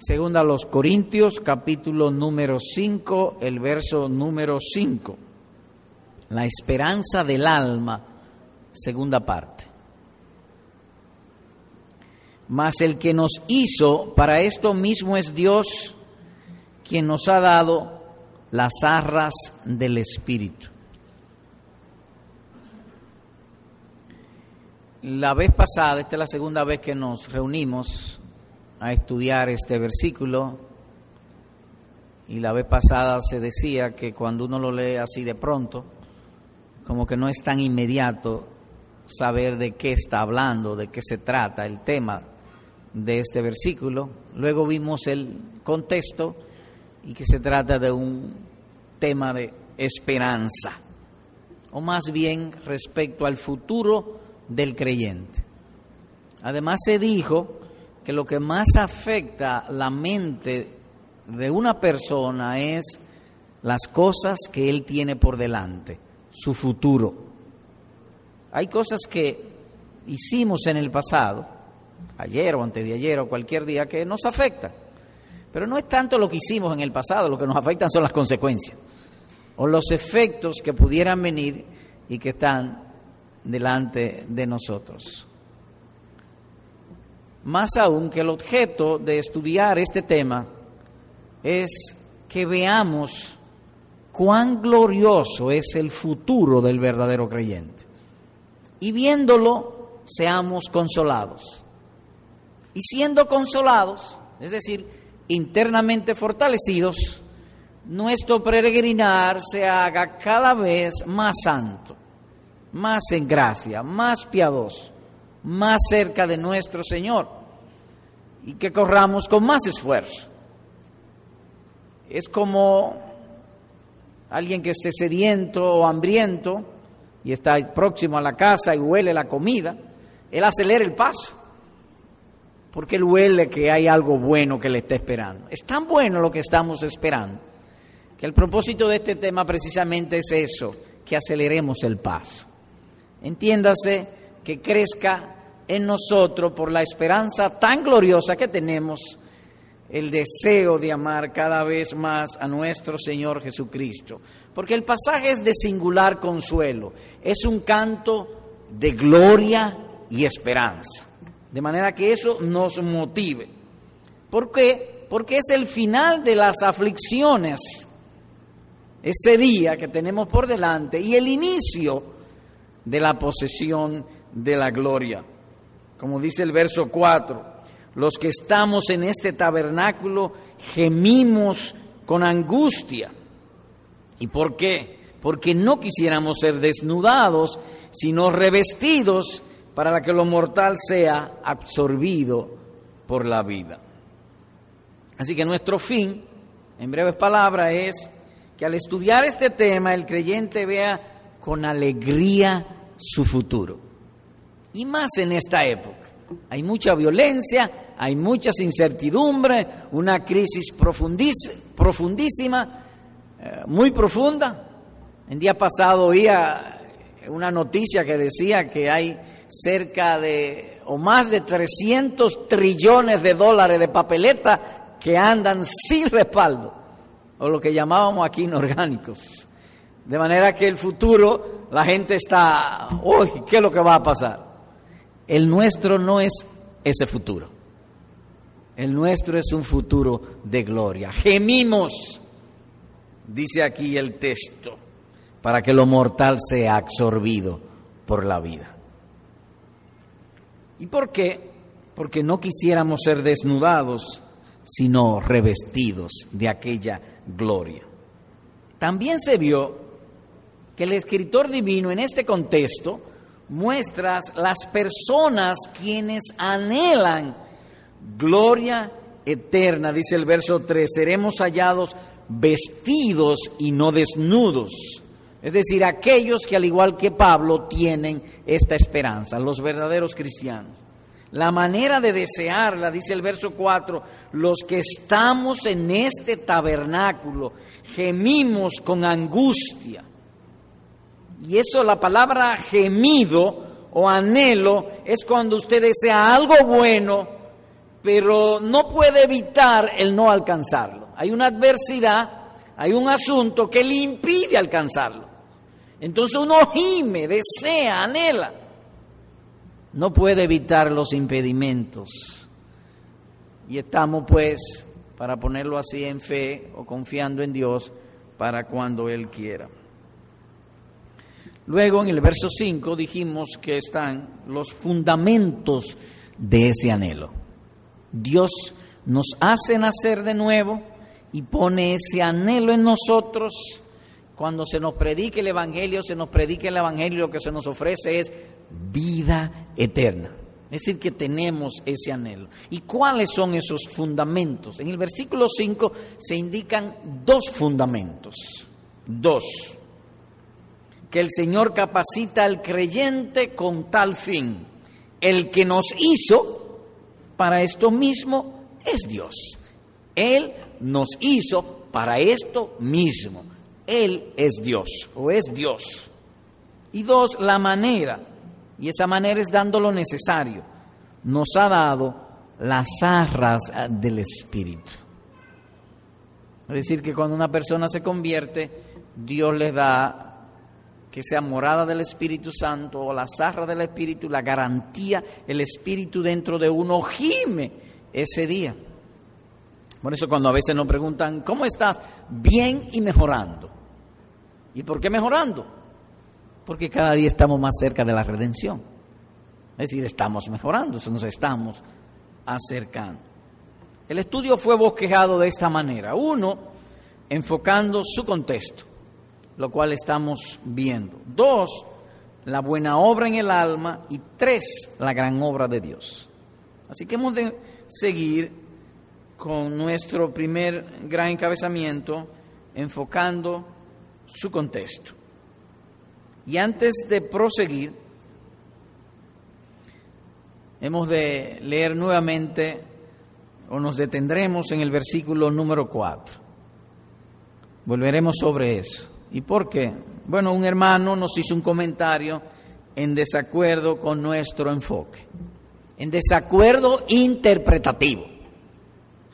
Segunda a los Corintios, capítulo número 5, el verso número 5. La esperanza del alma, segunda parte. Mas el que nos hizo para esto mismo es Dios, quien nos ha dado las arras del Espíritu. La vez pasada, esta es la segunda vez que nos reunimos a estudiar este versículo y la vez pasada se decía que cuando uno lo lee así de pronto, como que no es tan inmediato saber de qué está hablando, de qué se trata el tema de este versículo. Luego vimos el contexto y que se trata de un tema de esperanza, o más bien respecto al futuro del creyente. Además se dijo que lo que más afecta la mente de una persona es las cosas que él tiene por delante, su futuro. Hay cosas que hicimos en el pasado, ayer o antes de ayer o cualquier día, que nos afectan. Pero no es tanto lo que hicimos en el pasado, lo que nos afectan son las consecuencias o los efectos que pudieran venir y que están delante de nosotros. Más aún que el objeto de estudiar este tema es que veamos cuán glorioso es el futuro del verdadero creyente. Y viéndolo, seamos consolados. Y siendo consolados, es decir, internamente fortalecidos, nuestro peregrinar se haga cada vez más santo, más en gracia, más piadoso más cerca de nuestro Señor y que corramos con más esfuerzo. Es como alguien que esté sediento o hambriento y está próximo a la casa y huele la comida, él acelera el paso, porque él huele que hay algo bueno que le está esperando. Es tan bueno lo que estamos esperando, que el propósito de este tema precisamente es eso, que aceleremos el paso. Entiéndase que crezca en nosotros por la esperanza tan gloriosa que tenemos, el deseo de amar cada vez más a nuestro Señor Jesucristo. Porque el pasaje es de singular consuelo, es un canto de gloria y esperanza. De manera que eso nos motive. ¿Por qué? Porque es el final de las aflicciones, ese día que tenemos por delante, y el inicio de la posesión de la gloria. Como dice el verso 4, los que estamos en este tabernáculo gemimos con angustia. ¿Y por qué? Porque no quisiéramos ser desnudados, sino revestidos para que lo mortal sea absorbido por la vida. Así que nuestro fin, en breves palabras, es que al estudiar este tema el creyente vea con alegría su futuro y más en esta época. Hay mucha violencia, hay muchas incertidumbres, una crisis profundísima, eh, muy profunda. El día pasado oía una noticia que decía que hay cerca de o más de 300 trillones de dólares de papeleta que andan sin respaldo, o lo que llamábamos aquí inorgánicos. De manera que el futuro, la gente está, uy, ¿qué es lo que va a pasar? El nuestro no es ese futuro. El nuestro es un futuro de gloria. Gemimos, dice aquí el texto, para que lo mortal sea absorbido por la vida. ¿Y por qué? Porque no quisiéramos ser desnudados, sino revestidos de aquella gloria. También se vio que el escritor divino en este contexto muestras las personas quienes anhelan gloria eterna, dice el verso 3, seremos hallados vestidos y no desnudos. Es decir, aquellos que al igual que Pablo tienen esta esperanza, los verdaderos cristianos. La manera de desearla, dice el verso 4, los que estamos en este tabernáculo gemimos con angustia y eso, la palabra gemido o anhelo, es cuando usted desea algo bueno, pero no puede evitar el no alcanzarlo. Hay una adversidad, hay un asunto que le impide alcanzarlo. Entonces uno gime, desea, anhela. No puede evitar los impedimentos. Y estamos pues, para ponerlo así en fe o confiando en Dios, para cuando Él quiera. Luego en el verso 5 dijimos que están los fundamentos de ese anhelo. Dios nos hace nacer de nuevo y pone ese anhelo en nosotros. Cuando se nos predique el Evangelio, se nos predique el Evangelio, lo que se nos ofrece es vida eterna. Es decir, que tenemos ese anhelo. ¿Y cuáles son esos fundamentos? En el versículo 5 se indican dos fundamentos. Dos. Que el Señor capacita al creyente con tal fin. El que nos hizo para esto mismo es Dios. Él nos hizo para esto mismo. Él es Dios o es Dios. Y dos, la manera, y esa manera es dando lo necesario. Nos ha dado las arras del Espíritu. Es decir, que cuando una persona se convierte, Dios le da que sea morada del Espíritu Santo o la zarra del Espíritu, la garantía, el Espíritu dentro de uno gime ese día. Por eso cuando a veces nos preguntan, ¿cómo estás? Bien y mejorando. ¿Y por qué mejorando? Porque cada día estamos más cerca de la redención. Es decir, estamos mejorando, nos estamos acercando. El estudio fue bosquejado de esta manera. Uno, enfocando su contexto lo cual estamos viendo. Dos, la buena obra en el alma. Y tres, la gran obra de Dios. Así que hemos de seguir con nuestro primer gran encabezamiento, enfocando su contexto. Y antes de proseguir, hemos de leer nuevamente o nos detendremos en el versículo número 4. Volveremos sobre eso. ¿Y por qué? Bueno, un hermano nos hizo un comentario en desacuerdo con nuestro enfoque, en desacuerdo interpretativo,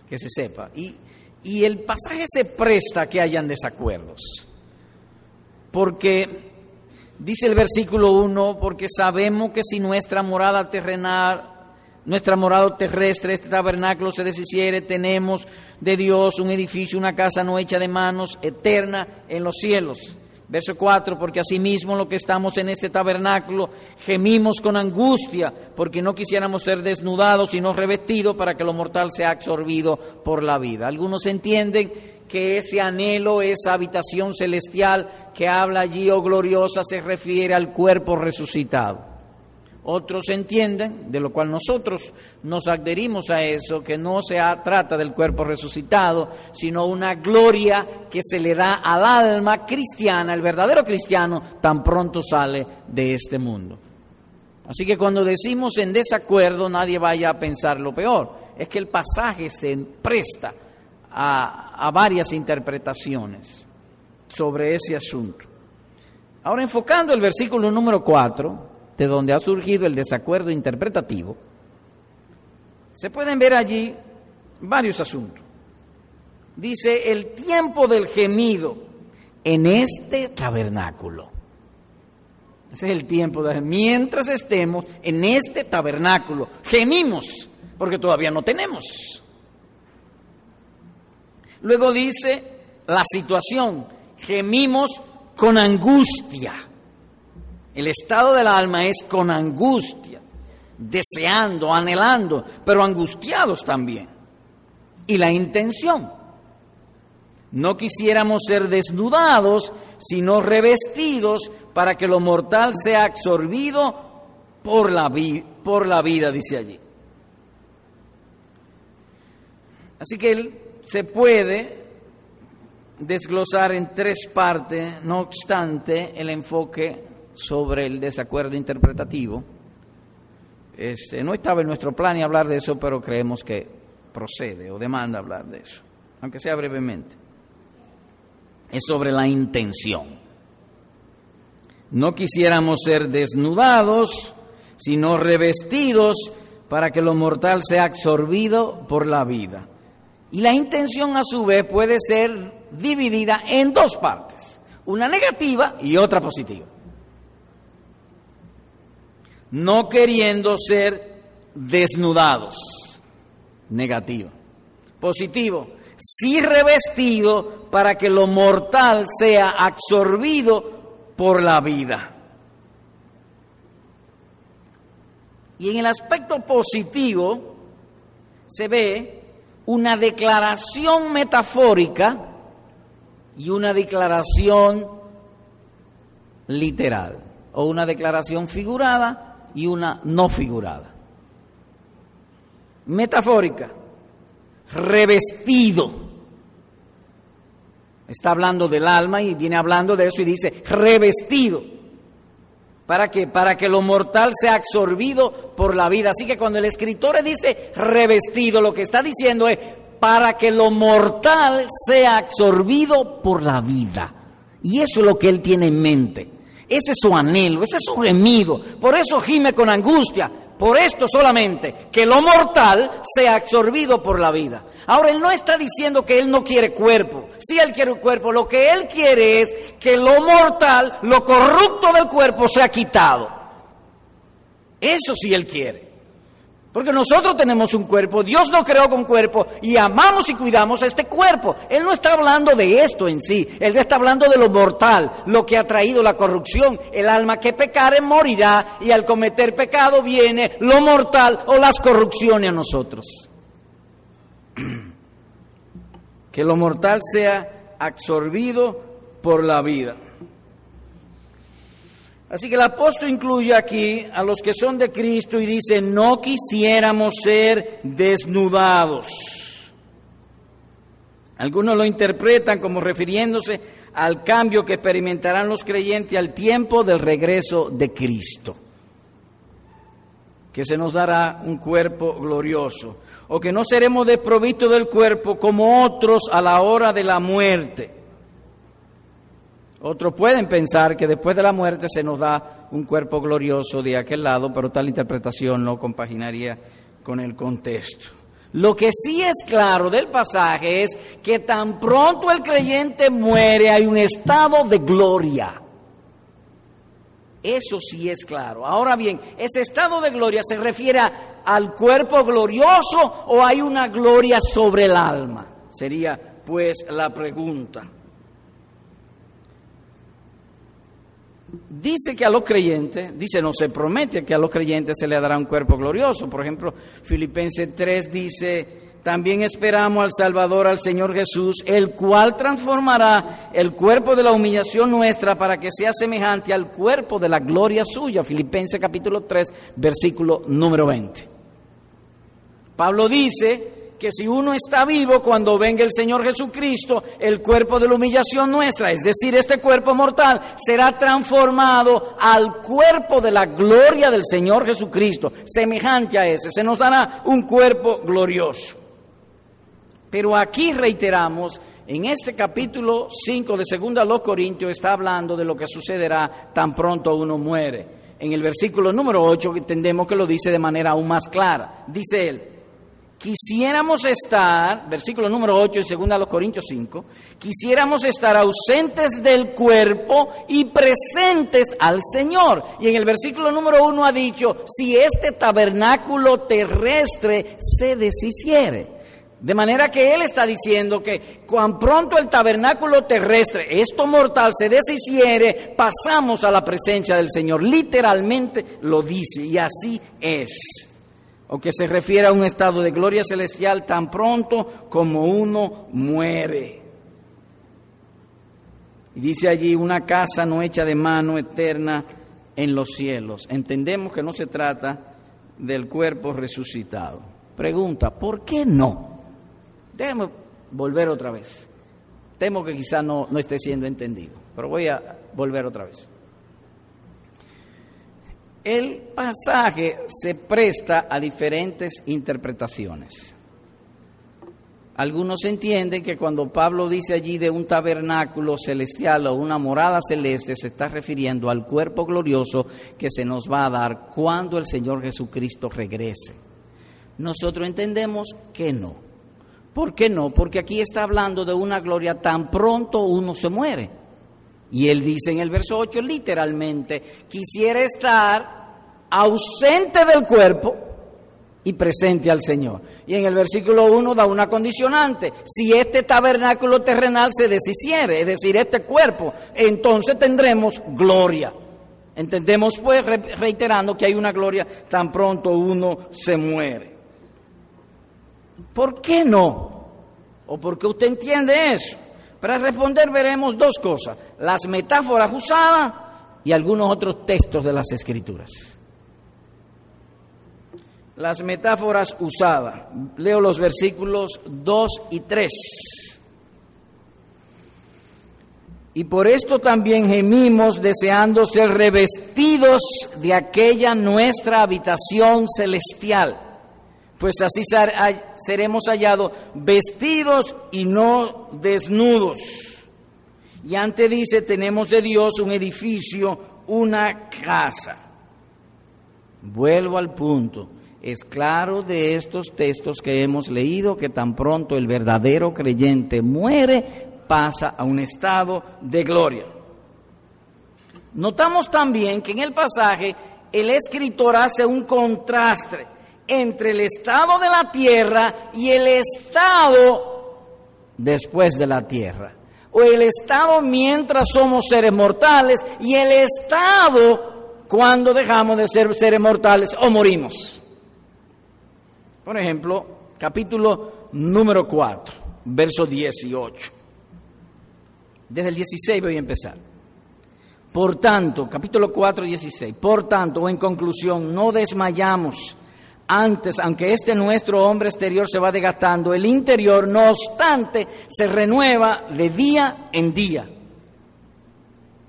que se sepa. Y, y el pasaje se presta a que hayan desacuerdos, porque dice el versículo 1, porque sabemos que si nuestra morada terrenal nuestra morada terrestre, este tabernáculo se deshiciere, tenemos de Dios un edificio, una casa no hecha de manos, eterna en los cielos. Verso 4, porque asimismo lo que estamos en este tabernáculo gemimos con angustia, porque no quisiéramos ser desnudados, sino revestidos para que lo mortal sea absorbido por la vida. Algunos entienden que ese anhelo, esa habitación celestial que habla allí, oh gloriosa, se refiere al cuerpo resucitado. Otros entienden, de lo cual nosotros nos adherimos a eso, que no se trata del cuerpo resucitado, sino una gloria que se le da al alma cristiana, el verdadero cristiano, tan pronto sale de este mundo. Así que cuando decimos en desacuerdo, nadie vaya a pensar lo peor. Es que el pasaje se presta a, varias interpretaciones sobre ese asunto. Ahora, enfocando el versículo número 4, de donde ha surgido el desacuerdo interpretativo, se pueden ver allí varios asuntos. Dice, el tiempo del gemido en este tabernáculo. Ese es el tiempo de mientras estemos en este tabernáculo. Gemimos, porque todavía no tenemos. Luego dice la situación, gemimos con angustia. El estado del alma es con angustia, deseando, anhelando, pero angustiados también. Y la intención. No quisiéramos ser desnudados, sino revestidos para que lo mortal sea absorbido por la, por la vida, dice allí. Así que él se puede desglosar en tres partes, no obstante el enfoque sobre el desacuerdo interpretativo. Este, no estaba en nuestro plan y hablar de eso, pero creemos que procede o demanda hablar de eso, aunque sea brevemente. Es sobre la intención. No quisiéramos ser desnudados, sino revestidos para que lo mortal sea absorbido por la vida. Y la intención a su vez puede ser dividida en dos partes, una negativa y otra positiva. No queriendo ser desnudados, negativo. Positivo, sí revestido para que lo mortal sea absorbido por la vida. Y en el aspecto positivo se ve una declaración metafórica y una declaración literal, o una declaración figurada y una no figurada. Metafórica, revestido. Está hablando del alma y viene hablando de eso y dice revestido. ¿Para qué? Para que lo mortal sea absorbido por la vida. Así que cuando el escritor dice revestido, lo que está diciendo es para que lo mortal sea absorbido por la vida. Y eso es lo que él tiene en mente. Ese es su anhelo, ese es su gemido. Por eso gime con angustia. Por esto solamente, que lo mortal sea absorbido por la vida. Ahora, él no está diciendo que él no quiere cuerpo. Si él quiere un cuerpo, lo que él quiere es que lo mortal, lo corrupto del cuerpo sea quitado. Eso sí él quiere. Porque nosotros tenemos un cuerpo, Dios nos creó con cuerpo y amamos y cuidamos este cuerpo. Él no está hablando de esto en sí, Él está hablando de lo mortal, lo que ha traído la corrupción. El alma que pecare morirá y al cometer pecado viene lo mortal o las corrupciones a nosotros. Que lo mortal sea absorbido por la vida. Así que el apóstol incluye aquí a los que son de Cristo y dice, no quisiéramos ser desnudados. Algunos lo interpretan como refiriéndose al cambio que experimentarán los creyentes al tiempo del regreso de Cristo, que se nos dará un cuerpo glorioso, o que no seremos desprovistos del cuerpo como otros a la hora de la muerte otros pueden pensar que después de la muerte se nos da un cuerpo glorioso de aquel lado, pero tal interpretación no compaginaría con el contexto. Lo que sí es claro del pasaje es que tan pronto el creyente muere hay un estado de gloria. Eso sí es claro. Ahora bien, ¿ese estado de gloria se refiere al cuerpo glorioso o hay una gloria sobre el alma? Sería pues la pregunta. Dice que a los creyentes, dice, no se promete que a los creyentes se le dará un cuerpo glorioso. Por ejemplo, Filipenses 3 dice, también esperamos al Salvador, al Señor Jesús, el cual transformará el cuerpo de la humillación nuestra para que sea semejante al cuerpo de la gloria suya. Filipenses capítulo 3, versículo número 20. Pablo dice, que si uno está vivo cuando venga el Señor Jesucristo, el cuerpo de la humillación nuestra, es decir, este cuerpo mortal, será transformado al cuerpo de la gloria del Señor Jesucristo, semejante a ese. Se nos dará un cuerpo glorioso. Pero aquí reiteramos, en este capítulo 5 de 2 a los Corintios está hablando de lo que sucederá tan pronto uno muere. En el versículo número 8 entendemos que lo dice de manera aún más clara. Dice él, quisiéramos estar, versículo número 8 y 2 a los Corintios 5, quisiéramos estar ausentes del cuerpo y presentes al Señor. Y en el versículo número 1 ha dicho, si este tabernáculo terrestre se deshiciere. De manera que él está diciendo que cuan pronto el tabernáculo terrestre, esto mortal, se deshiciere, pasamos a la presencia del Señor. Literalmente lo dice y así es o que se refiere a un estado de gloria celestial tan pronto como uno muere. Y dice allí una casa no hecha de mano eterna en los cielos. Entendemos que no se trata del cuerpo resucitado. Pregunta, ¿por qué no? Déjeme volver otra vez. Temo que quizá no, no esté siendo entendido, pero voy a volver otra vez el pasaje se presta a diferentes interpretaciones. Algunos entienden que cuando Pablo dice allí de un tabernáculo celestial o una morada celeste, se está refiriendo al cuerpo glorioso que se nos va a dar cuando el Señor Jesucristo regrese. Nosotros entendemos que no. ¿Por qué no? Porque aquí está hablando de una gloria tan pronto uno se muere. Y él dice en el verso 8 literalmente, quisiera estar ausente del cuerpo y presente al Señor. Y en el versículo 1 da una condicionante. Si este tabernáculo terrenal se deshiciere, es decir, este cuerpo, entonces tendremos gloria. Entendemos pues, reiterando, que hay una gloria tan pronto uno se muere. ¿Por qué no? ¿O por qué usted entiende eso? Para responder veremos dos cosas, las metáforas usadas y algunos otros textos de las escrituras. Las metáforas usadas. Leo los versículos 2 y 3. Y por esto también gemimos deseando ser revestidos de aquella nuestra habitación celestial pues así seremos hallados vestidos y no desnudos. Y antes dice, tenemos de Dios un edificio, una casa. Vuelvo al punto. Es claro de estos textos que hemos leído que tan pronto el verdadero creyente muere, pasa a un estado de gloria. Notamos también que en el pasaje el escritor hace un contraste entre el estado de la tierra y el estado después de la tierra. O el estado mientras somos seres mortales y el estado cuando dejamos de ser seres mortales o morimos. Por ejemplo, capítulo número 4, verso 18. Desde el 16 voy a empezar. Por tanto, capítulo 4, 16. Por tanto, o en conclusión, no desmayamos antes, aunque este nuestro hombre exterior se va desgastando, el interior, no obstante, se renueva de día en día.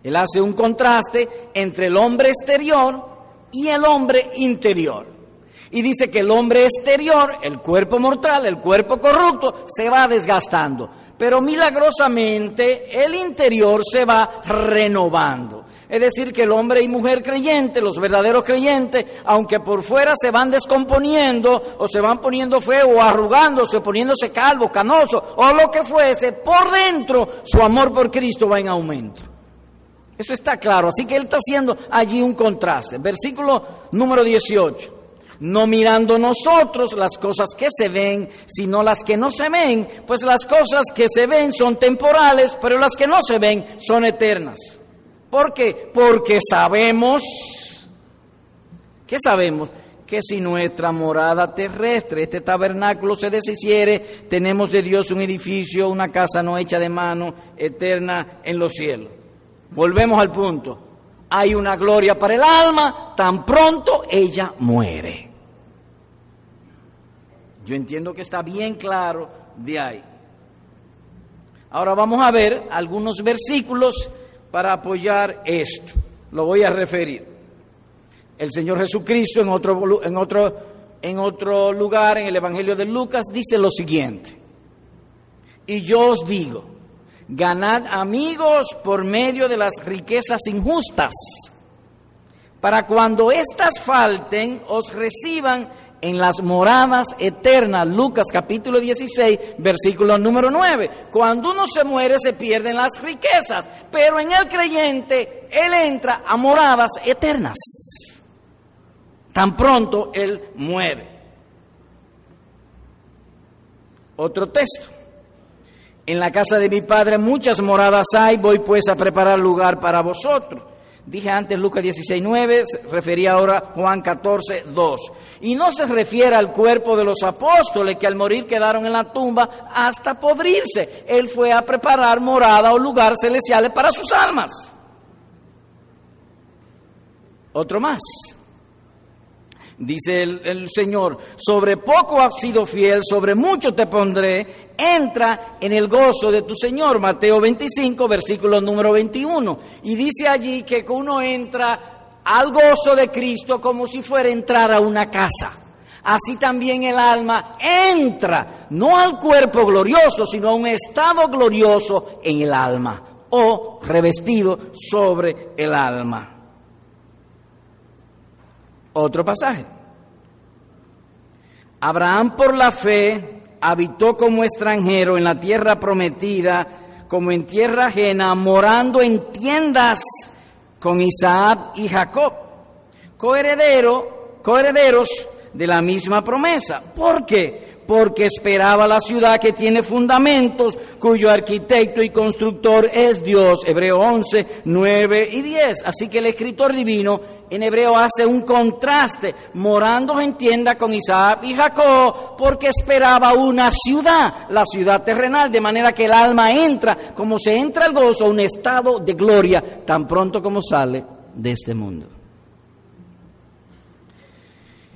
Él hace un contraste entre el hombre exterior y el hombre interior. Y dice que el hombre exterior, el cuerpo mortal, el cuerpo corrupto, se va desgastando. Pero milagrosamente el interior se va renovando. Es decir, que el hombre y mujer creyente, los verdaderos creyentes, aunque por fuera se van descomponiendo o se van poniendo feo o arrugándose, poniéndose calvo, canoso o lo que fuese, por dentro su amor por Cristo va en aumento. Eso está claro. Así que él está haciendo allí un contraste. Versículo número 18 no mirando nosotros las cosas que se ven, sino las que no se ven, pues las cosas que se ven son temporales, pero las que no se ven son eternas. ¿Por qué? Porque sabemos, ¿qué sabemos? Que si nuestra morada terrestre, este tabernáculo se deshiciere, tenemos de Dios un edificio, una casa no hecha de mano, eterna en los cielos. Volvemos al punto. Hay una gloria para el alma, tan pronto ella muere. Yo entiendo que está bien claro de ahí. Ahora vamos a ver algunos versículos para apoyar esto. Lo voy a referir. El Señor Jesucristo en otro, en otro, en otro lugar, en el Evangelio de Lucas, dice lo siguiente. Y yo os digo, ganad amigos por medio de las riquezas injustas, para cuando éstas falten, os reciban en las moradas eternas, Lucas capítulo 16, versículo número 9. Cuando uno se muere se pierden las riquezas, pero en el creyente él entra a moradas eternas. Tan pronto él muere. Otro texto. En la casa de mi padre muchas moradas hay, voy pues a preparar lugar para vosotros. Dije antes Lucas 16, 9, refería ahora Juan 14, 2. Y no se refiere al cuerpo de los apóstoles que al morir quedaron en la tumba hasta podrirse. Él fue a preparar morada o lugares celestiales para sus almas. Otro más. Dice el, Señor, sobre poco has sido fiel, sobre mucho te pondré, entra en el gozo de tu Señor. Mateo 25, versículo número 21. Y dice allí que uno entra al gozo de Cristo como si fuera entrar a una casa. Así también el alma entra, no al cuerpo glorioso, sino a un estado glorioso en el alma o revestido sobre el alma. Otro pasaje. Abraham por la fe habitó como extranjero en la tierra prometida, como en tierra ajena, morando en tiendas con Isaac y Jacob, coheredero, coherederos de la misma promesa. ¿Por qué? Porque esperaba la ciudad que tiene fundamentos, cuyo arquitecto y constructor es Dios. Hebreo 11, 9 y 10. Así que el escritor divino en hebreo hace un contraste, morando en tienda con Isaac y Jacob, porque esperaba una ciudad, la ciudad terrenal, de manera que el alma entra, como se entra al gozo, a un estado de gloria, tan pronto como sale de este mundo.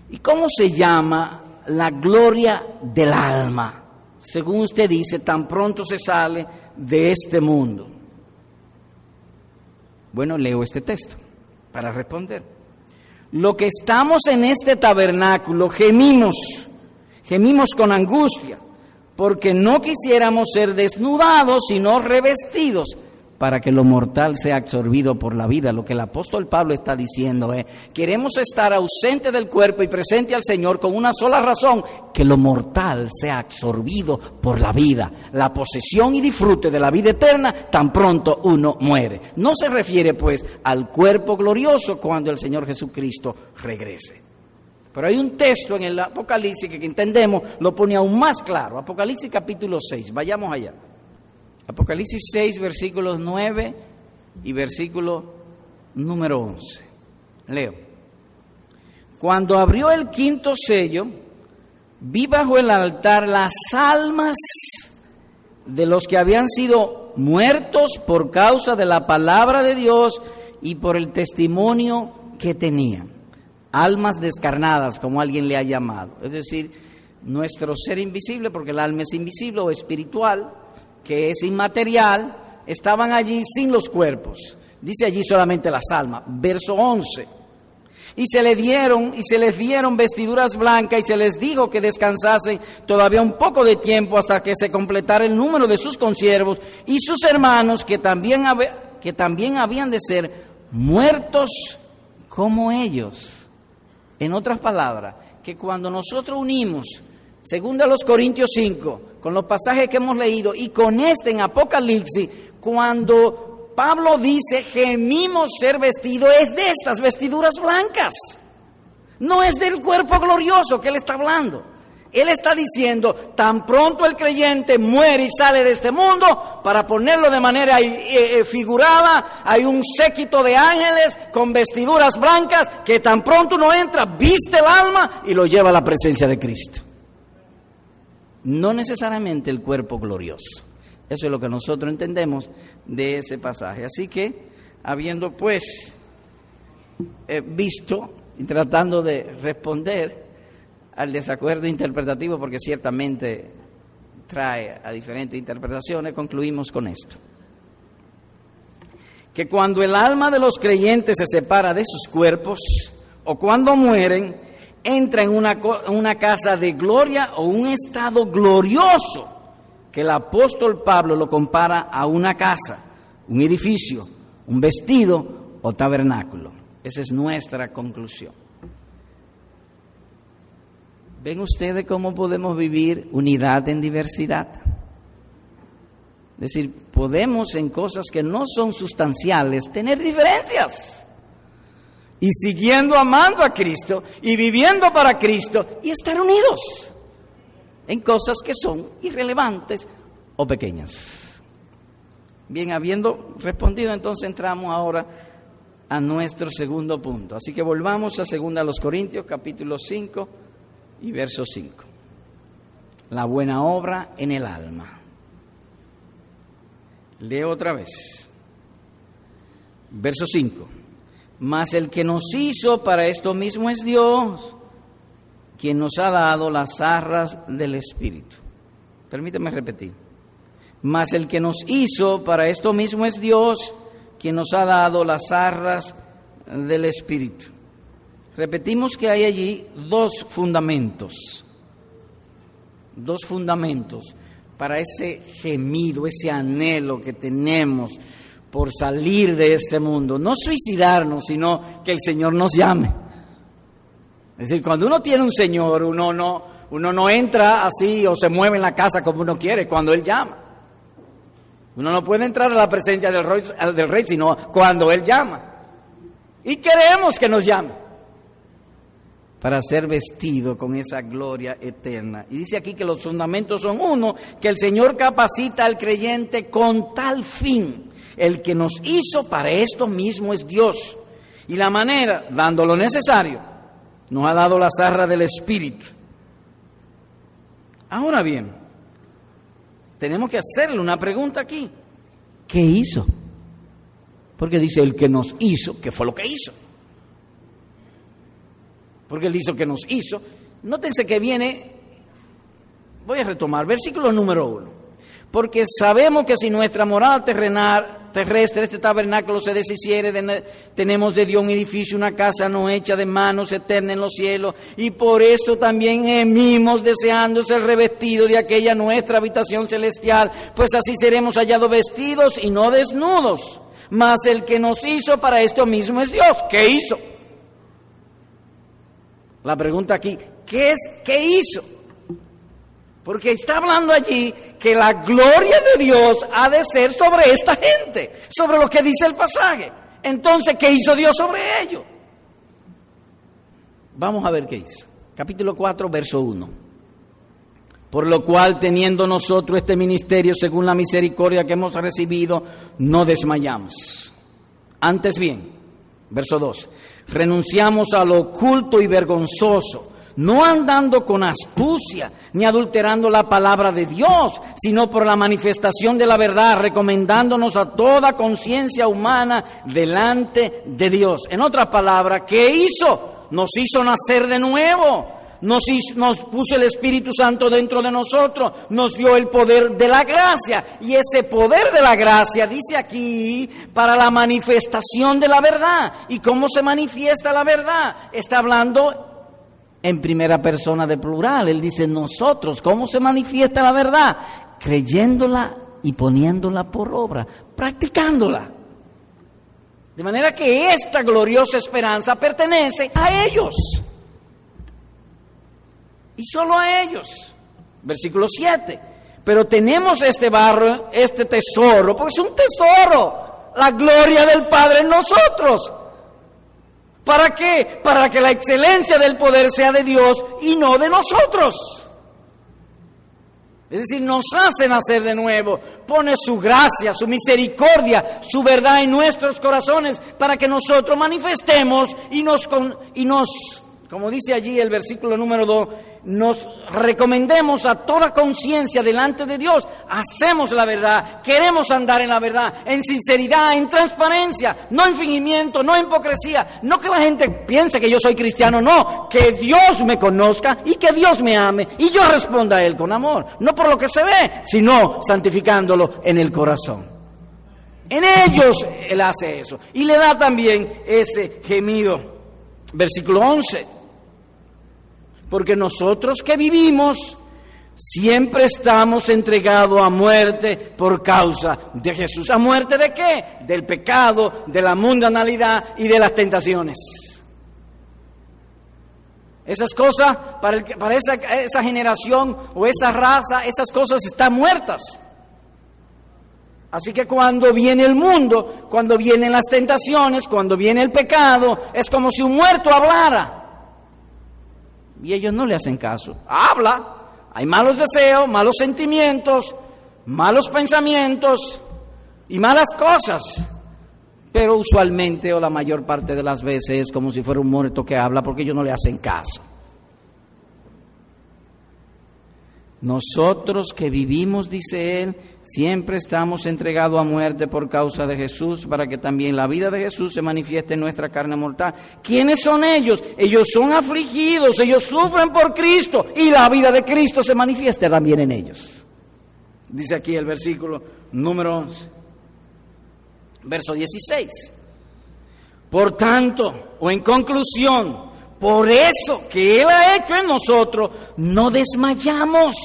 ¿Y cómo se llama la gloria del alma, según usted dice, tan pronto se sale de este mundo? Bueno, leo este texto para responder. Lo que estamos en este tabernáculo gemimos, gemimos con angustia, porque no quisiéramos ser desnudados, sino revestidos para que lo mortal sea absorbido por la vida. Lo que el apóstol Pablo está diciendo es, queremos estar ausente del cuerpo y presente al Señor con una sola razón, que lo mortal sea absorbido por la vida, la posesión y disfrute de la vida eterna tan pronto uno muere. No se refiere pues al cuerpo glorioso cuando el Señor Jesucristo regrese. Pero hay un texto en el Apocalipsis que, que entendemos lo pone aún más claro. Apocalipsis capítulo 6, vayamos allá. Apocalipsis 6, versículos 9 y versículo número 11. Leo. Cuando abrió el quinto sello, vi bajo el altar las almas de los que habían sido muertos por causa de la palabra de Dios y por el testimonio que tenían. Almas descarnadas, como alguien le ha llamado. Es decir, nuestro ser invisible, porque el alma es invisible o espiritual, que es inmaterial, estaban allí sin los cuerpos. Dice allí solamente las almas. Verso 11. Y se le dieron y se les dieron vestiduras blancas y se les dijo que descansasen todavía un poco de tiempo hasta que se completara el número de sus consiervos y sus hermanos que también, que también habían de ser muertos como ellos. En otras palabras, que cuando nosotros unimos Segundo a los Corintios 5, con los pasajes que hemos leído y con este en Apocalipsis, cuando Pablo dice gemimos ser vestido, es de estas vestiduras blancas. No es del cuerpo glorioso que él está hablando. Él está diciendo, tan pronto el creyente muere y sale de este mundo, para ponerlo de manera eh, eh, figurada, hay un séquito de ángeles con vestiduras blancas que tan pronto uno entra, viste el alma y lo lleva a la presencia de Cristo no necesariamente el cuerpo glorioso. Eso es lo que nosotros entendemos de ese pasaje. Así que, habiendo pues eh, visto y tratando de responder al desacuerdo interpretativo, porque ciertamente trae a diferentes interpretaciones, concluimos con esto. Que cuando el alma de los creyentes se separa de sus cuerpos, o cuando mueren, entra en una, una casa de gloria o un estado glorioso, que el apóstol Pablo lo compara a una casa, un edificio, un vestido o tabernáculo. Esa es nuestra conclusión. ¿Ven ustedes cómo podemos vivir unidad en diversidad? Es decir, podemos en cosas que no son sustanciales tener diferencias y siguiendo amando a Cristo y viviendo para Cristo y estar unidos en cosas que son irrelevantes o pequeñas. Bien, habiendo respondido, entonces entramos ahora a nuestro segundo punto. Así que volvamos a 2 los Corintios, capítulo 5 y verso 5. La buena obra en el alma. Leo otra vez. Verso 5. Mas el que nos hizo para esto mismo es Dios, quien nos ha dado las arras del Espíritu. Permíteme repetir. Mas el que nos hizo para esto mismo es Dios, quien nos ha dado las arras del Espíritu. Repetimos que hay allí dos fundamentos, dos fundamentos para ese gemido, ese anhelo que tenemos por salir de este mundo, no suicidarnos, sino que el Señor nos llame. Es decir, cuando uno tiene un Señor, uno no, Uno no entra así o se mueve en la casa como uno quiere cuando Él llama. Uno no puede entrar a la presencia del rey, del rey sino cuando Él llama. Y queremos que nos llame para ser vestido con esa gloria eterna. Y dice aquí que los fundamentos son uno, que el Señor capacita al creyente con tal fin. El que nos hizo para esto mismo es Dios. Y la manera, dando lo necesario, nos ha dado la zarra del Espíritu. Ahora bien, tenemos que hacerle una pregunta aquí. ¿Qué hizo? Porque dice el que nos hizo, ¿qué fue lo que hizo? porque Él hizo que nos hizo. Nótense que viene, voy a retomar, versículo número uno. Porque sabemos que si nuestra morada terrenal, terrestre, este tabernáculo se deshiciere, tenemos de Dios un edificio, una casa no hecha de manos eterna en los cielos, y por esto también gemimos deseando ser revestidos de aquella nuestra habitación celestial, pues así seremos hallados vestidos y no desnudos. Mas el que nos hizo para esto mismo es Dios. ¿Qué hizo? La pregunta aquí, ¿qué es qué hizo? Porque está hablando allí que la gloria de Dios ha de ser sobre esta gente, sobre lo que dice el pasaje. Entonces, ¿qué hizo Dios sobre ello? Vamos a ver qué hizo. Capítulo 4, verso 1. Por lo cual, teniendo nosotros este ministerio según la misericordia que hemos recibido, no desmayamos. Antes bien, verso 2, renunciamos a lo oculto y vergonzoso, no andando con astucia ni adulterando la palabra de Dios, sino por la manifestación de la verdad, recomendándonos a toda conciencia humana delante de Dios. En otras palabras, ¿qué hizo? Nos hizo nacer de nuevo nos, puso el Espíritu Santo dentro de nosotros, nos dio el poder de la gracia. Y ese poder de la gracia, dice aquí, para la manifestación de la verdad. ¿Y cómo se manifiesta la verdad? Está hablando en primera persona de plural. Él dice nosotros. ¿Cómo se manifiesta la verdad? Creyéndola y poniéndola por obra, practicándola. De manera que esta gloriosa esperanza pertenece a ellos y solo a ellos. Versículo 7. Pero tenemos este barro, este tesoro, porque es un tesoro, la gloria del Padre en nosotros. ¿Para qué? Para que la excelencia del poder sea de Dios y no de nosotros. Es decir, nos hace nacer de nuevo, pone su gracia, su misericordia, su verdad en nuestros corazones para que nosotros manifestemos y nos, y nos como dice allí el versículo número 2, nos recomendemos a toda conciencia delante de Dios, hacemos la verdad, queremos andar en la verdad, en sinceridad, en transparencia, no en fingimiento, no en hipocresía, no que la gente piense que yo soy cristiano, no, que Dios me conozca y que Dios me ame y yo responda a Él con amor, no por lo que se ve, sino santificándolo en el corazón. En ellos Él hace eso y le da también ese gemido. Versículo 11 porque nosotros que vivimos siempre estamos entregados a muerte por causa de Jesús. ¿A muerte de qué? Del pecado, de la mundanalidad y de las tentaciones. Esas cosas, para, esa, esa generación o esa raza, esas cosas están muertas. Así que cuando viene el mundo, cuando vienen las tentaciones, cuando viene el pecado, es como si un muerto hablara. Y ellos no le hacen caso. Habla. Hay malos deseos, malos sentimientos, malos pensamientos y malas cosas. Pero usualmente o la mayor parte de las veces es como si fuera un muerto que habla porque ellos no le hacen caso. Nosotros que vivimos, dice él, siempre estamos entregados a muerte por causa de Jesús, para que también la vida de Jesús se manifieste en nuestra carne mortal. ¿Quiénes son ellos? Ellos son afligidos, ellos sufren por Cristo y la vida de Cristo se manifiesta también en ellos. Dice aquí el versículo número 11, verso 16. Por tanto, o en conclusión, por eso que Él ha hecho en nosotros, no desmayamos.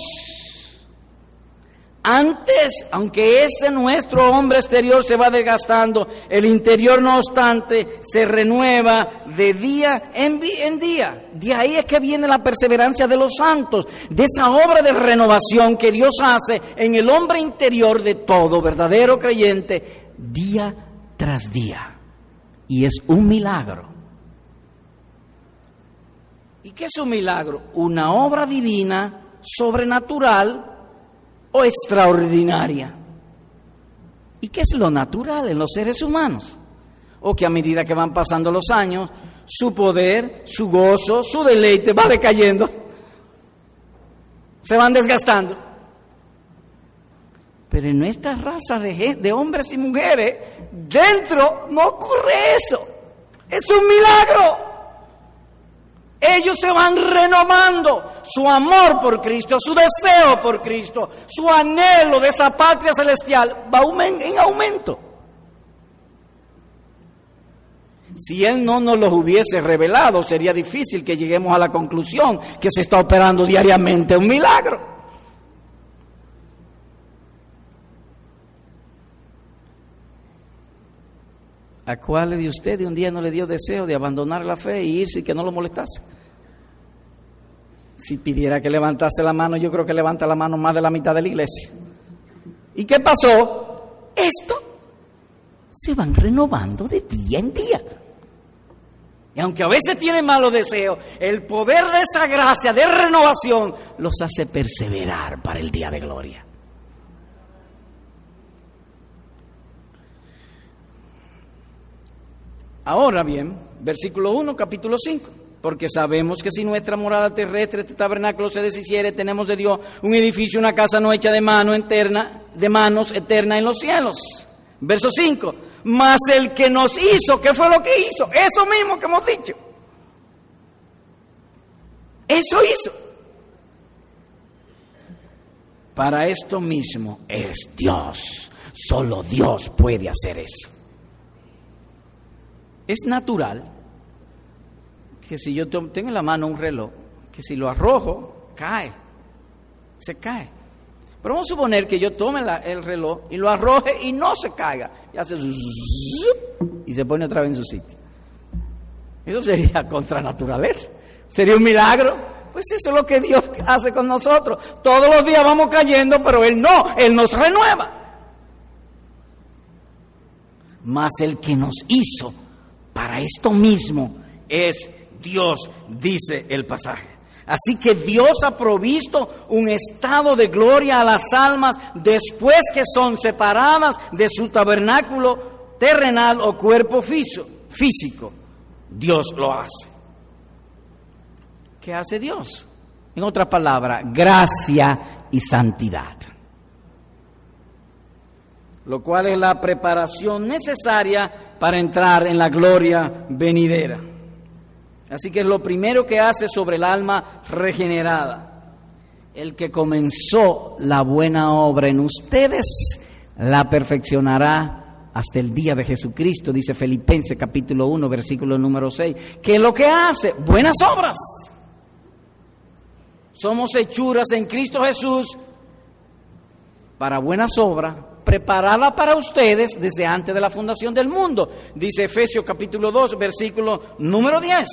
Antes, aunque ese nuestro hombre exterior se va desgastando, el interior no obstante se renueva de día en, en, día. De ahí es que viene la perseverancia de los santos, de esa obra de renovación que Dios hace en el hombre interior de todo verdadero creyente, día tras día. Y es un milagro. ¿Y qué es un milagro? Una obra divina, sobrenatural, extraordinaria. ¿Y qué es lo natural en los seres humanos? O que a medida que van pasando los años, su poder, su gozo, su deleite va decayendo. Se van desgastando. Pero en nuestra raza de, de hombres y mujeres, dentro no ocurre eso. Es un milagro. Ellos se van renovando su amor por Cristo, su deseo por Cristo, su anhelo de esa patria celestial va en aumento. Si Él no nos los hubiese revelado, sería difícil que lleguemos a la conclusión que se está operando diariamente un milagro. ¿A cuáles de ustedes un día no le dio deseo de abandonar la fe y irse y que no lo molestase? Si pidiera que levantase la mano, yo creo que levanta la mano más de la mitad de la iglesia. ¿Y qué pasó? Esto se van renovando de día en día. Y aunque a veces tienen malos deseos, el poder de esa gracia de renovación los hace perseverar para el día de gloria. Ahora bien, versículo 1, capítulo 5. Porque sabemos que si nuestra morada terrestre, este tabernáculo se deshiciere, tenemos de Dios un edificio, una casa no hecha de mano eterna, de manos eterna en los cielos. Verso 5. Mas el que nos hizo, ¿qué fue lo que hizo? Eso mismo que hemos dicho. Eso hizo. Para esto mismo es Dios. Solo Dios puede hacer eso. Es natural que si yo tengo en la mano un reloj, que si lo arrojo, cae, se cae. Pero vamos a suponer que yo tome el reloj y lo arroje y no se caiga, y hace y se pone otra vez en su sitio. Eso sería contra naturaleza, sería un milagro. Pues eso es lo que Dios hace con nosotros. Todos los días vamos cayendo, pero Él no, Él nos renueva. Mas el que nos hizo para esto mismo es Dios, dice el pasaje. Así que Dios ha provisto un estado de gloria a las almas después que son separadas de su tabernáculo terrenal o cuerpo físico. Dios lo hace. ¿Qué hace Dios? En otras palabras, gracia y santidad. Lo cual es la preparación necesaria para entrar en la gloria venidera. Así que es lo primero que hace sobre el alma regenerada. El que comenzó la buena obra en ustedes, la perfeccionará hasta el día de Jesucristo, dice Filipenses capítulo 1, versículo número 6. ¿Qué es lo que hace? Buenas obras. Somos hechuras en Cristo Jesús para buenas obras preparada para ustedes desde antes de la fundación del mundo, dice Efesios capítulo 2, versículo número 10.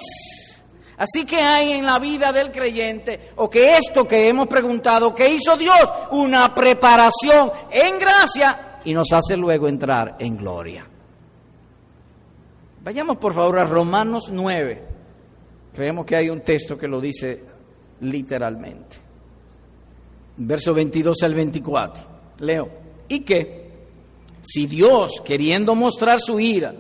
Así que hay en la vida del creyente, o que esto que hemos preguntado, ¿qué hizo Dios? Una preparación en gracia y nos hace luego entrar en gloria. Vayamos por favor a Romanos 9. Creemos que hay un texto que lo dice literalmente. Verso 22 al 24. Leo. Y que si Dios, queriendo mostrar su ira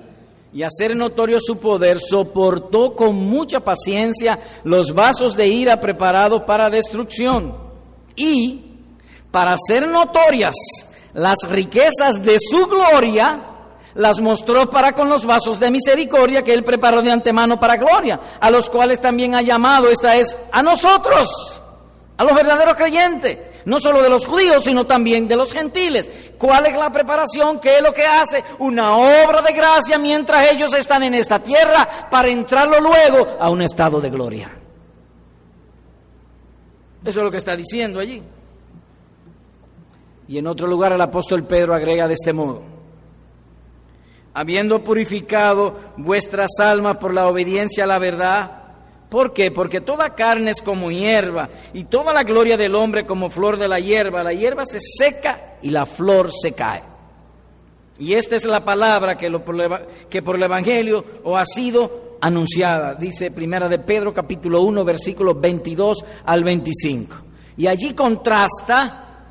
y hacer notorio su poder, soportó con mucha paciencia los vasos de ira preparados para destrucción y para hacer notorias las riquezas de su gloria, las mostró para con los vasos de misericordia que él preparó de antemano para gloria, a los cuales también ha llamado, esta es, a nosotros a los verdaderos creyentes, no solo de los judíos, sino también de los gentiles. ¿Cuál es la preparación? ¿Qué es lo que hace? Una obra de gracia mientras ellos están en esta tierra para entrarlo luego a un estado de gloria. Eso es lo que está diciendo allí. Y en otro lugar el apóstol Pedro agrega de este modo, habiendo purificado vuestras almas por la obediencia a la verdad, ¿Por qué? Porque toda carne es como hierba y toda la gloria del hombre como flor de la hierba. La hierba se seca y la flor se cae. Y esta es la palabra que, por el Evangelio os ha sido anunciada, dice Primera de Pedro capítulo 1 versículos 22 al 25. Y allí contrasta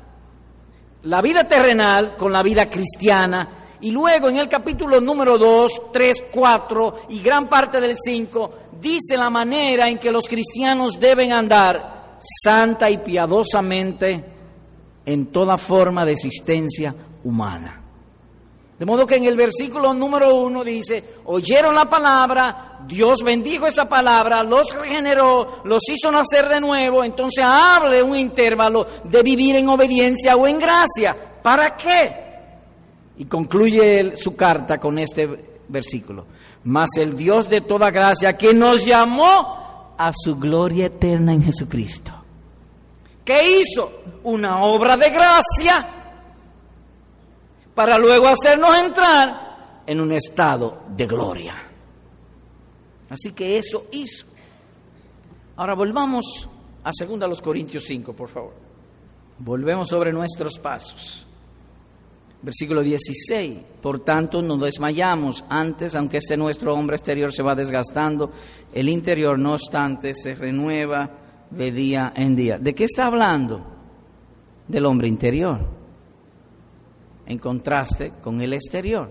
la vida terrenal con la vida cristiana y luego en el capítulo número 2, 3, 4 y gran parte del 5 dice la manera en que los cristianos deben andar santa y piadosamente en toda forma de existencia humana. De modo que en el versículo número 1 dice, oyeron la palabra, Dios bendijo esa palabra, los regeneró, los hizo nacer de nuevo, entonces hable un intervalo de vivir en obediencia o en gracia. ¿Para qué? Y concluye su carta con este versículo. Mas el Dios de toda gracia que nos llamó a su gloria eterna en Jesucristo. ¿Qué hizo? Una obra de gracia para luego hacernos entrar en un estado de gloria. Así que eso hizo. Ahora volvamos a 2 Corintios 5, por favor. Volvemos sobre nuestros pasos. Versículo 16. Por tanto, no desmayamos antes, aunque este nuestro hombre exterior se va desgastando, el interior, no obstante, se renueva de día en día. ¿De qué está hablando? Del hombre interior, en contraste con el exterior.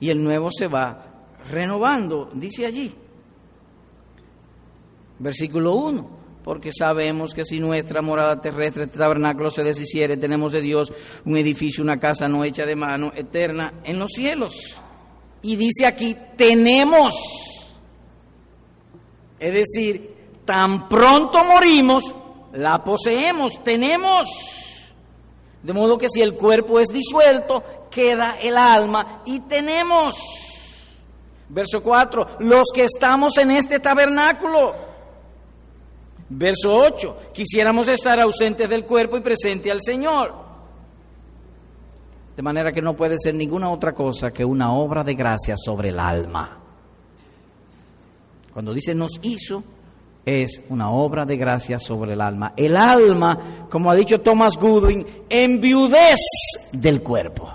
Y el nuevo se va renovando, dice allí. Versículo 1 porque sabemos que si nuestra morada terrestre, este tabernáculo se deshiciere, tenemos de Dios un edificio, una casa no hecha de mano, eterna en los cielos. Y dice aquí, tenemos. Es decir, tan pronto morimos, la poseemos, tenemos. De modo que si el cuerpo es disuelto, queda el alma y tenemos. Verso 4, los que estamos en este tabernáculo Verso 8, quisiéramos estar ausentes del cuerpo y presente al Señor. De manera que no puede ser ninguna otra cosa que una obra de gracia sobre el alma. Cuando dice nos hizo, es una obra de gracia sobre el alma. El alma, como ha dicho Thomas Goodwin, enviudez del cuerpo.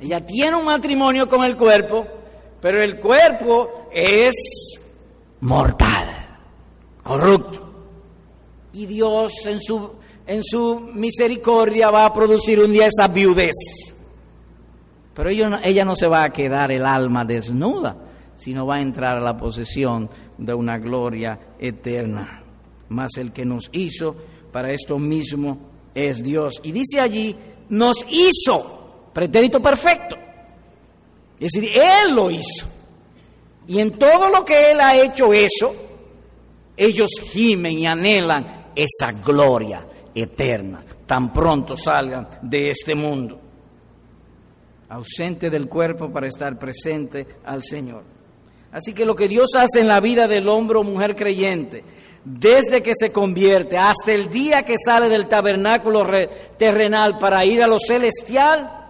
Ella tiene un matrimonio con el cuerpo, pero el cuerpo es mortal corrupto. Y Dios en su, en su misericordia va a producir un día esa viudez. Pero ella, ella no se va a quedar el alma desnuda, sino va a entrar a la posesión de una gloria eterna. Mas el que nos hizo para esto mismo es Dios. Y dice allí, nos hizo, pretérito perfecto. Es decir, Él lo hizo. Y en todo lo que Él ha hecho eso, ellos gimen y anhelan esa gloria eterna, tan pronto salgan de este mundo, ausente del cuerpo para estar presente al Señor. Así que lo que Dios hace en la vida del hombre o mujer creyente, desde que se convierte hasta el día que sale del tabernáculo terrenal para ir a lo celestial,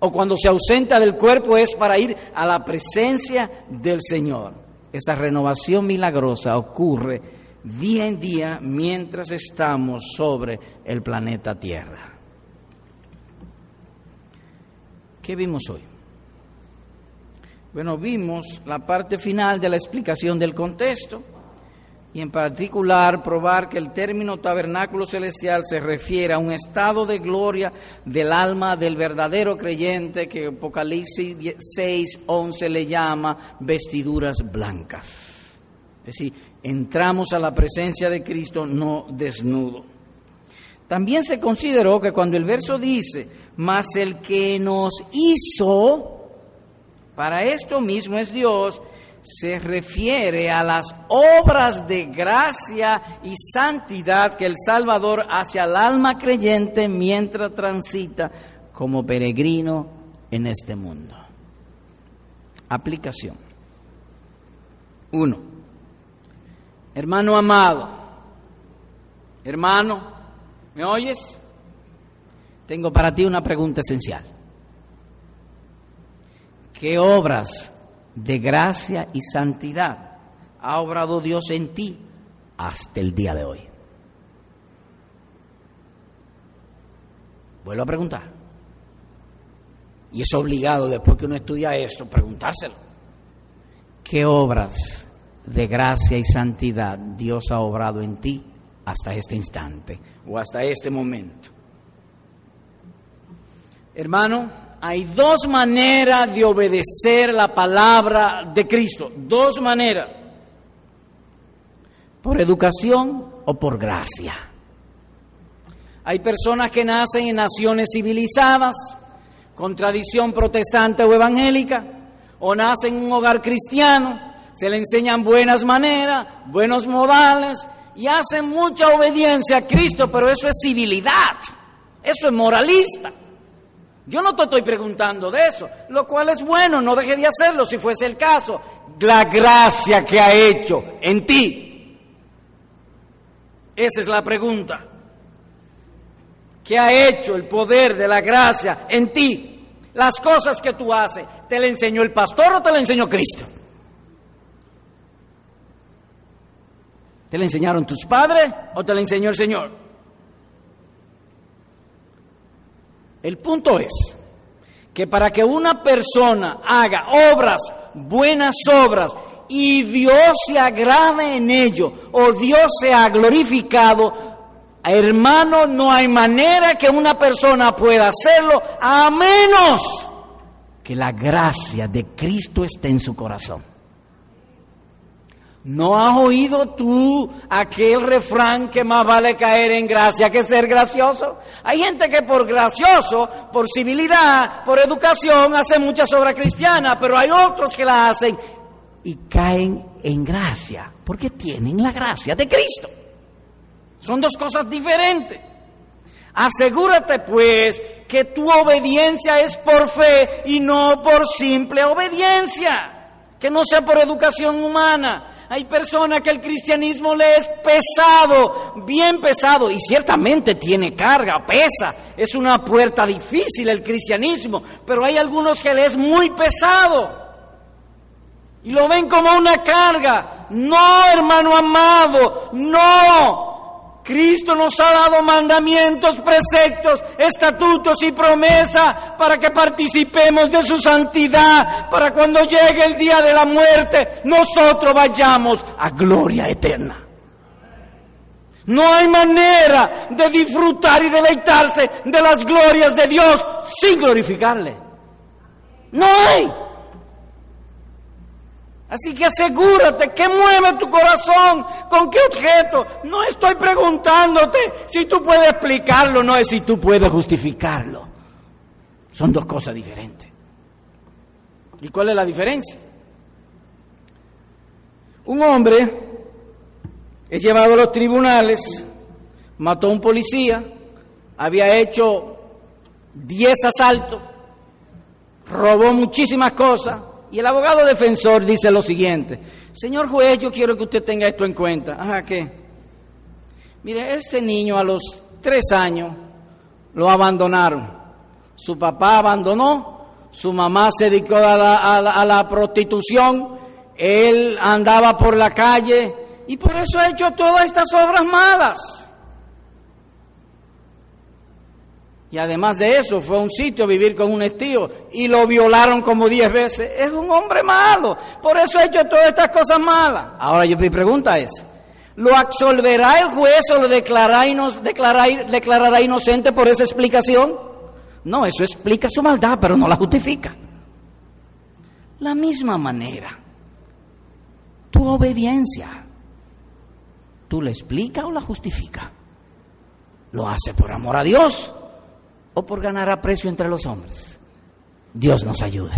o cuando se ausenta del cuerpo es para ir a la presencia del Señor. Esa renovación milagrosa ocurre día en día mientras estamos sobre el planeta Tierra. ¿Qué vimos hoy? Bueno, vimos la parte final de la explicación del contexto y en particular probar que el término tabernáculo celestial se refiere a un estado de gloria del alma del verdadero creyente que Apocalipsis 6, 11 le llama vestiduras blancas. Es decir, entramos a la presencia de Cristo no desnudo. También se consideró que cuando el verso dice, mas el que nos hizo, para esto mismo es Dios, se refiere a las obras de gracia y santidad que el Salvador hace al alma creyente mientras transita como peregrino en este mundo. Aplicación. Uno. Hermano amado, hermano, ¿Me oyes? Tengo para ti una pregunta esencial. ¿Qué obras de gracia y santidad ha obrado Dios en ti hasta el día de hoy? Vuelvo a preguntar. Y es obligado, después que uno estudia esto, preguntárselo. ¿Qué obras de gracia y santidad Dios ha obrado en ti hasta este instante o hasta este momento? Hermano, hay dos maneras de obedecer la palabra de Cristo. Dos maneras. Por educación o por gracia. Hay personas que nacen en naciones civilizadas con tradición protestante o evangélica, o nace en un hogar cristiano, se le enseñan buenas maneras, buenos modales, y hacen mucha obediencia a Cristo, pero eso es civilidad, eso es moralista. Yo no te estoy preguntando de eso, lo cual es bueno, no deje de hacerlo si fuese el caso. La gracia que ha hecho en ti. Esa es la pregunta. ¿Qué ha hecho el poder de la gracia en ti? Las cosas que tú haces, ¿te le enseñó el pastor o te le enseñó Cristo? ¿Te le enseñaron tus padres o te le enseñó el Señor? El punto es que para que una persona haga obras, buenas obras, y Dios se agrade en ello, o Dios sea glorificado, Hermano, no hay manera que una persona pueda hacerlo a menos que la gracia de Cristo esté en su corazón. ¿No has oído tú aquel refrán que más vale caer en gracia que ser gracioso? Hay gente que por gracioso, por civilidad, por educación hace muchas obras cristianas, pero hay otros que la hacen y caen en gracia porque tienen la gracia de Cristo. Son dos cosas diferentes. Asegúrate pues que tu obediencia es por fe y no por simple obediencia, que no sea por educación humana. Hay personas que el cristianismo le es pesado, bien pesado, y ciertamente tiene carga, pesa. Es una puerta difícil el cristianismo, pero hay algunos que le es muy pesado. Y lo ven como una carga. No, hermano amado, no. Cristo nos ha dado mandamientos, preceptos, estatutos y promesas para que participemos de su santidad, para cuando llegue el día de la muerte nosotros vayamos a gloria eterna. No hay manera de disfrutar y deleitarse de las glorias de Dios sin glorificarle. No hay. Así que asegúrate que mueve tu corazón, con qué objeto. No estoy preguntándote si tú puedes explicarlo, no es si tú puedes justificarlo. Son dos cosas diferentes. ¿Y cuál es la diferencia? Un hombre es llevado a los tribunales, mató a un policía, había hecho diez asaltos, robó muchísimas cosas, y el abogado defensor dice lo siguiente, señor juez, yo quiero que usted tenga esto en cuenta. Ajá, ¿qué? Mire, este niño a los tres años lo abandonaron. Su papá abandonó, su mamá se dedicó a la, a la prostitución, él andaba por la calle y por eso ha hecho todas estas obras malas. Y además de eso, fue a un sitio a vivir con un estío y lo violaron como diez veces. Es un hombre malo. Por eso ha hecho todas estas cosas malas. Ahora yo mi pregunta es, ¿lo absolverá el juez o lo declarará, declarará inocente por esa explicación? No, eso explica su maldad, pero no la justifica. La misma manera, tu obediencia, ¿tú la explica o la justifica? Lo hace por amor a Dios o por ganar aprecio entre los hombres. Dios nos ayude.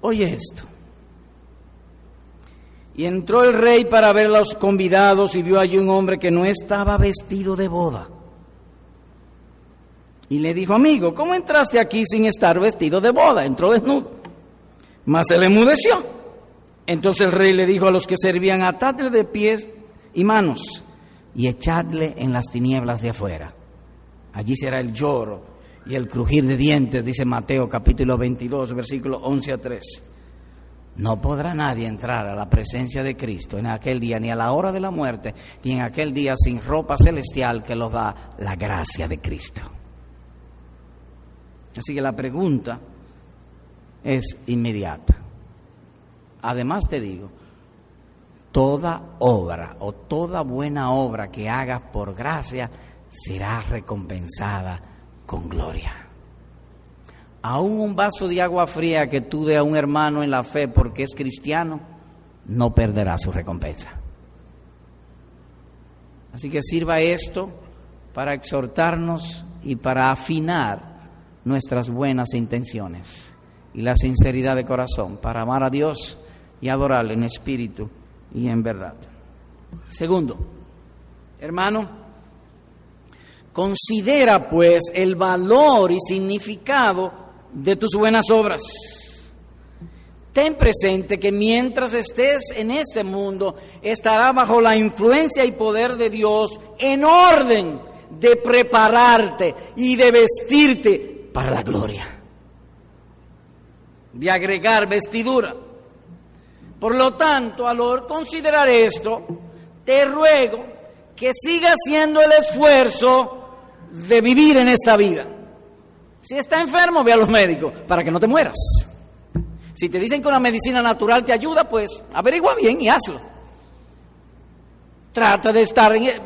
Oye esto. Y entró el rey para ver a los convidados y vio allí un hombre que no estaba vestido de boda. Y le dijo, amigo, ¿cómo entraste aquí sin estar vestido de boda? Entró desnudo. Mas se le enmudeció. Entonces el rey le dijo a los que servían, atadle de pies y manos y echadle en las tinieblas de afuera. Allí será el lloro y el crujir de dientes, dice Mateo capítulo 22, versículo 11 a 13. No podrá nadie entrar a la presencia de Cristo en aquel día, ni a la hora de la muerte, ni en aquel día sin ropa celestial que lo da la gracia de Cristo. Así que la pregunta es inmediata. Además te digo, toda obra o toda buena obra que hagas por gracia será recompensada con gloria. Aún un vaso de agua fría que tú dé a un hermano en la fe porque es cristiano, no perderá su recompensa. Así que sirva esto para exhortarnos y para afinar nuestras buenas intenciones y la sinceridad de corazón para amar a Dios y adorarle en espíritu y en verdad. Segundo, hermano, considera pues el valor y significado de tus buenas obras. Ten presente que mientras estés en este mundo, estará bajo la influencia y poder de Dios en orden de prepararte y de vestirte para la gloria, de agregar vestidura. Por lo tanto, al considerar esto, te ruego que sigas haciendo el esfuerzo de vivir en esta vida. Si está enfermo, ve a los médicos para que no te mueras. Si te dicen que una medicina natural te ayuda, pues averigua bien y hazlo. Trata de estar e,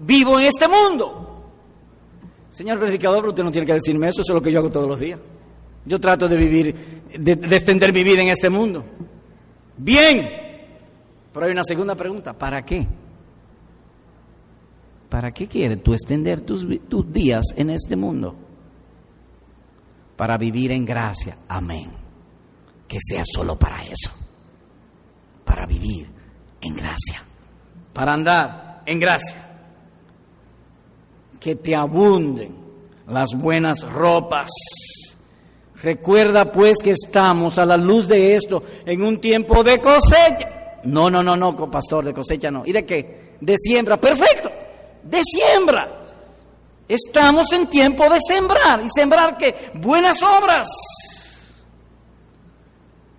vivo en este mundo. Señor predicador, usted no tiene que decirme eso, eso es lo que yo hago todos los días. Yo trato de vivir, de extender mi vida en este mundo. Bien, pero hay una segunda pregunta, ¿para qué? ¿Para qué quieres tú extender tus, tus días en este mundo? Para vivir en gracia. Amén. Que sea solo para eso. Para vivir en gracia. Para andar en gracia. Que te abunden las buenas ropas. Recuerda pues que estamos a la luz de esto en un tiempo de cosecha. No, no, no, no, pastor, de cosecha no. ¿Y de qué? De siembra. Perfecto de siembra. Estamos en tiempo de sembrar. ¿Y sembrar qué? Buenas obras.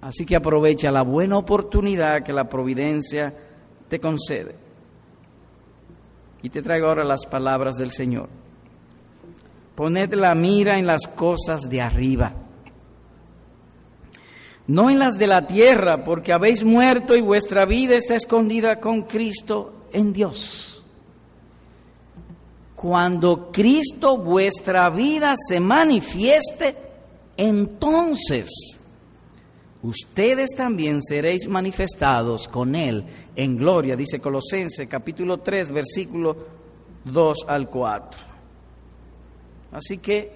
Así que aprovecha la buena oportunidad que la providencia te concede. Y te traigo ahora las palabras del Señor. Poned la mira en las cosas de arriba, no en las de la tierra, porque habéis muerto y vuestra vida está escondida con Cristo en Dios. Cuando Cristo vuestra vida se manifieste, entonces ustedes también seréis manifestados con Él en gloria, dice Colosenses capítulo 3, versículo 2 al 4. Así que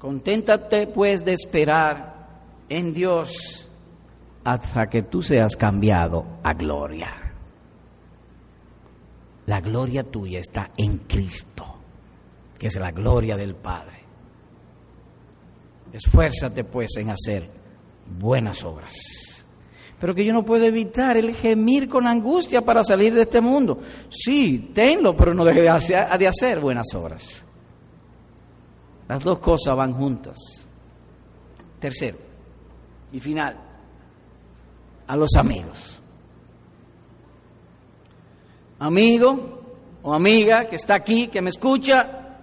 conténtate pues de esperar en Dios hasta que tú seas cambiado a gloria. La gloria tuya está en Cristo, que es la gloria del Padre. Esfuérzate pues en hacer buenas obras. Pero que yo no puedo evitar el gemir con angustia para salir de este mundo. Sí, tenlo, pero no deje de hacer, hacer buenas obras. Las dos cosas van juntas. Tercero y final, a los amigos amigo o amiga que está aquí, que me escucha,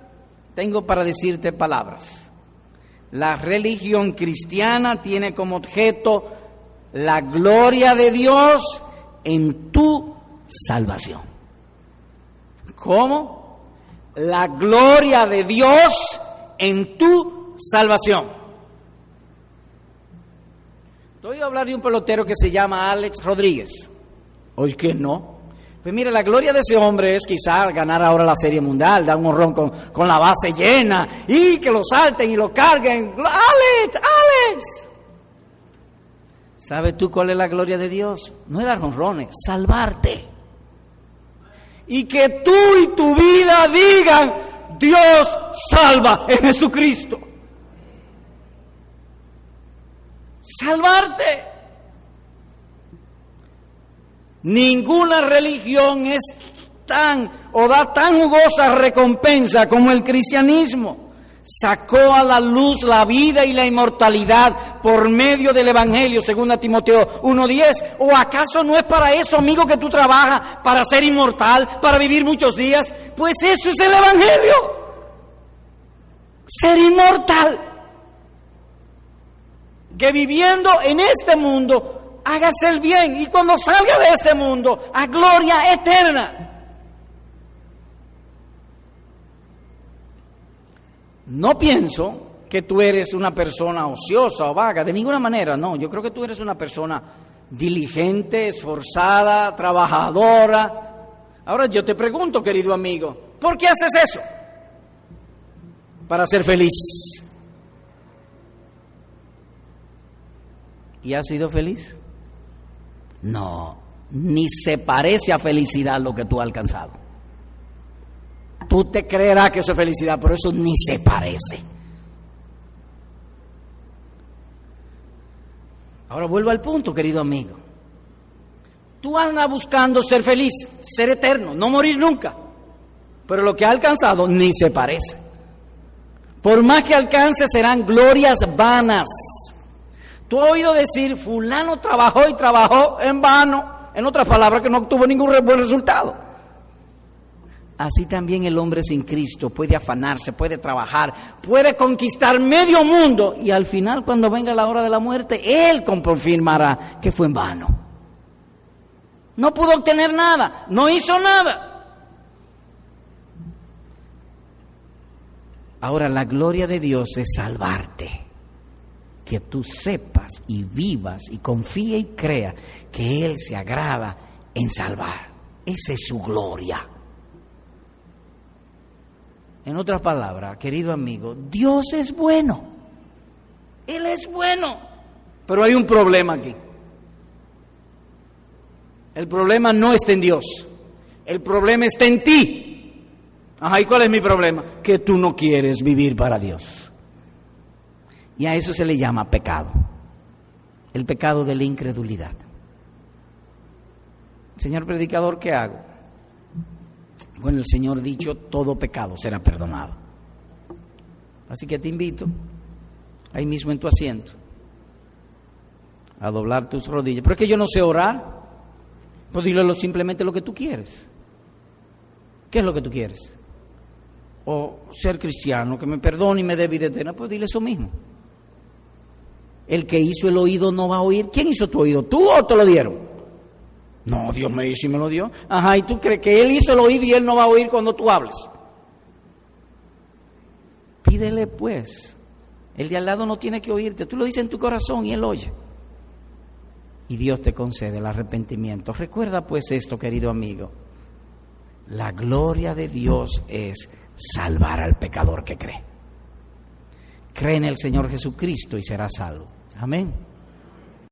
tengo para decirte palabras. La religión cristiana tiene como objeto la gloria de Dios en tu salvación. ¿Cómo? La gloria de Dios en tu salvación. Te a hablar de un pelotero que se llama Alex Rodríguez. Hoy que no. Pues mire, la gloria de ese hombre es quizás ganar ahora la Serie Mundial, dar un honrón con, con, la base llena y que lo salten y lo carguen. ¡Alex! ¡Alex! ¿Sabes tú cuál es la gloria de Dios? No es dar honrones, salvarte. Y que tú y tu vida digan, Dios salva en Jesucristo. Salvarte. Ninguna religión es tan o da tan jugosa recompensa como el cristianismo. Sacó a la luz la vida y la inmortalidad por medio del Evangelio, según a Timoteo 1.10. ¿O acaso no es para eso, amigo, que tú trabajas? ¿Para ser inmortal? ¿Para vivir muchos días? Pues eso es el Evangelio. Ser inmortal. Que viviendo en este mundo hagas el bien y cuando salga de este mundo a gloria eterna. No pienso que tú eres una persona ociosa o vaga, de ninguna manera, no. Yo creo que tú eres una persona diligente, esforzada, trabajadora. Ahora yo te pregunto, querido amigo, ¿por qué haces eso? Para ser feliz. ¿Y has sido feliz? No, ni se parece a felicidad lo que tú has alcanzado. Tú te creerás que eso es felicidad, pero eso ni se parece. Ahora vuelvo al punto, querido amigo. Tú andas buscando ser feliz, ser eterno, no morir nunca. Pero lo que ha alcanzado ni se parece. Por más que alcance serán glorias vanas. Tú has oído decir, fulano trabajó y trabajó en vano. En otras palabras, que no obtuvo ningún buen resultado. Así también el hombre sin Cristo puede afanarse, puede trabajar, puede conquistar medio mundo y al final cuando venga la hora de la muerte, Él confirmará que fue en vano. No pudo obtener nada, no hizo nada. Ahora la gloria de Dios es salvarte, que tú sepas y vivas y confíe y crea que Él se agrada en salvar. Esa es su gloria. En otras palabras, querido amigo, Dios es bueno. Él es bueno. Pero hay un problema aquí. El problema no está en Dios. El problema está en ti. Ajá, ¿y cuál es mi problema? Que tú no quieres vivir para Dios. Y a eso se le llama pecado. El pecado de la incredulidad. Señor predicador, ¿qué hago? Bueno, el Señor dicho, todo pecado será perdonado. Así que te invito, ahí mismo en tu asiento, a doblar tus rodillas. Pero es que yo no sé orar. Pues dile simplemente lo que tú quieres. ¿Qué es lo que tú quieres? O ser cristiano, que me perdone y me dé vida eterna. Pues dile eso mismo. El que hizo el oído no va a oír. ¿Quién hizo tu oído? ¿Tú o te lo dieron? No, Dios me hizo y me lo dio. Ajá, ¿y tú crees que Él hizo el oído y Él no va a oír cuando tú hables? Pídele pues. El de al lado no tiene que oírte. Tú lo dices en tu corazón y Él oye. Y Dios te concede el arrepentimiento. Recuerda pues esto, querido amigo. La gloria de Dios es salvar al pecador que cree. Cree en el Señor Jesucristo y será salvo. Amén.